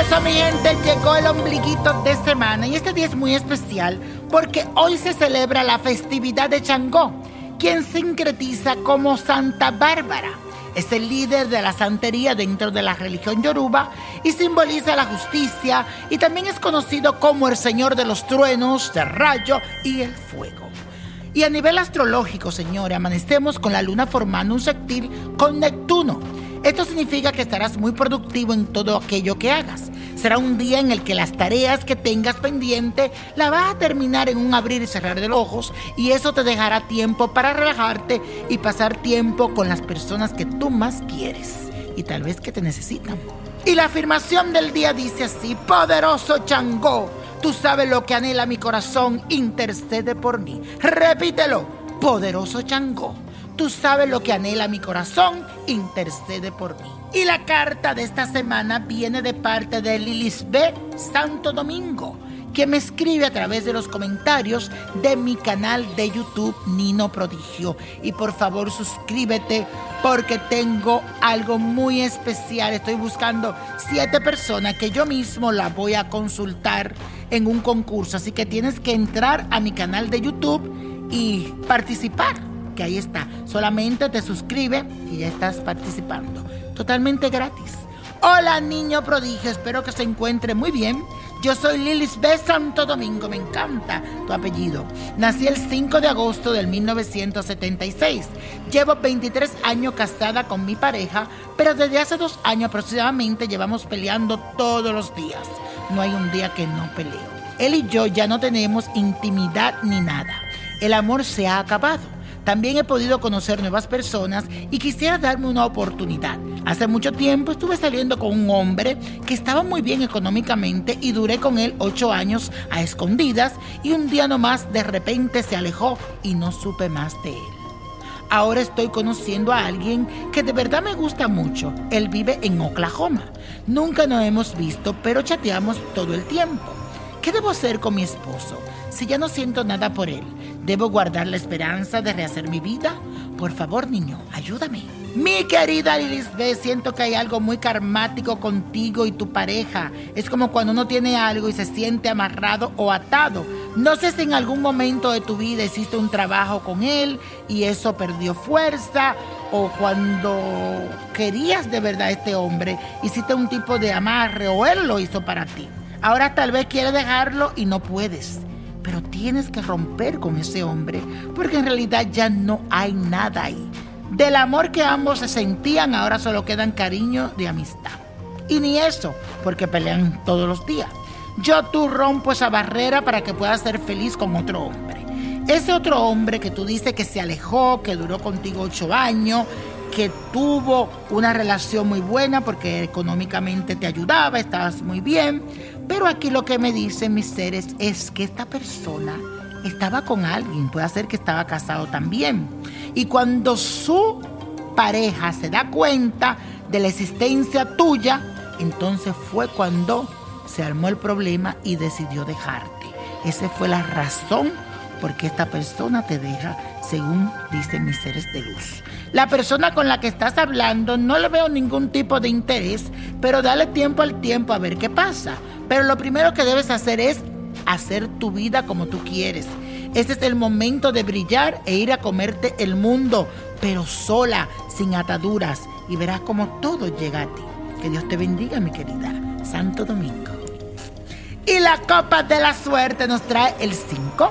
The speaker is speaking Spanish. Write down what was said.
Eso, mi gente, llegó el ombliguito de semana y este día es muy especial porque hoy se celebra la festividad de Changó, quien sincretiza como Santa Bárbara. Es el líder de la santería dentro de la religión yoruba y simboliza la justicia y también es conocido como el señor de los truenos, del rayo y el fuego. Y a nivel astrológico, señores, amanecemos con la luna formando un sextil con Neptuno esto significa que estarás muy productivo en todo aquello que hagas. Será un día en el que las tareas que tengas pendiente la vas a terminar en un abrir y cerrar de ojos y eso te dejará tiempo para relajarte y pasar tiempo con las personas que tú más quieres y tal vez que te necesitan. Y la afirmación del día dice así, poderoso Changó, tú sabes lo que anhela mi corazón, intercede por mí. Repítelo, poderoso Changó Tú sabes lo que anhela mi corazón, intercede por mí. Y la carta de esta semana viene de parte de B. Santo Domingo, que me escribe a través de los comentarios de mi canal de YouTube Nino Prodigio. Y por favor suscríbete porque tengo algo muy especial. Estoy buscando siete personas que yo mismo la voy a consultar en un concurso. Así que tienes que entrar a mi canal de YouTube y participar que ahí está. Solamente te suscribe y ya estás participando. Totalmente gratis. Hola niño prodigio, espero que se encuentre muy bien. Yo soy Lilis B. Santo Domingo, me encanta tu apellido. Nací el 5 de agosto del 1976. Llevo 23 años casada con mi pareja, pero desde hace dos años aproximadamente llevamos peleando todos los días. No hay un día que no peleo. Él y yo ya no tenemos intimidad ni nada. El amor se ha acabado. También he podido conocer nuevas personas y quisiera darme una oportunidad. Hace mucho tiempo estuve saliendo con un hombre que estaba muy bien económicamente y duré con él ocho años a escondidas y un día nomás de repente se alejó y no supe más de él. Ahora estoy conociendo a alguien que de verdad me gusta mucho. Él vive en Oklahoma. Nunca nos hemos visto, pero chateamos todo el tiempo. ¿Qué debo hacer con mi esposo si ya no siento nada por él? ¿Debo guardar la esperanza de rehacer mi vida? Por favor, niño, ayúdame. Mi querida Lisbeth, siento que hay algo muy karmático contigo y tu pareja. Es como cuando uno tiene algo y se siente amarrado o atado. No sé si en algún momento de tu vida hiciste un trabajo con él y eso perdió fuerza o cuando querías de verdad a este hombre hiciste un tipo de amarre o él lo hizo para ti. Ahora tal vez quieres dejarlo y no puedes. Pero tienes que romper con ese hombre porque en realidad ya no hay nada ahí. Del amor que ambos se sentían ahora solo quedan cariño de amistad. Y ni eso, porque pelean todos los días. Yo tú rompo esa barrera para que puedas ser feliz con otro hombre. Ese otro hombre que tú dices que se alejó, que duró contigo ocho años, que tuvo una relación muy buena porque económicamente te ayudaba, estabas muy bien. Pero aquí lo que me dicen mis seres es que esta persona estaba con alguien, puede ser que estaba casado también. Y cuando su pareja se da cuenta de la existencia tuya, entonces fue cuando se armó el problema y decidió dejarte. Esa fue la razón por qué esta persona te deja, según dicen mis seres de luz. La persona con la que estás hablando no le veo ningún tipo de interés, pero dale tiempo al tiempo a ver qué pasa. Pero lo primero que debes hacer es hacer tu vida como tú quieres. Este es el momento de brillar e ir a comerte el mundo, pero sola, sin ataduras, y verás como todo llega a ti. Que Dios te bendiga, mi querida. Santo Domingo. Y la copa de la suerte nos trae el 5,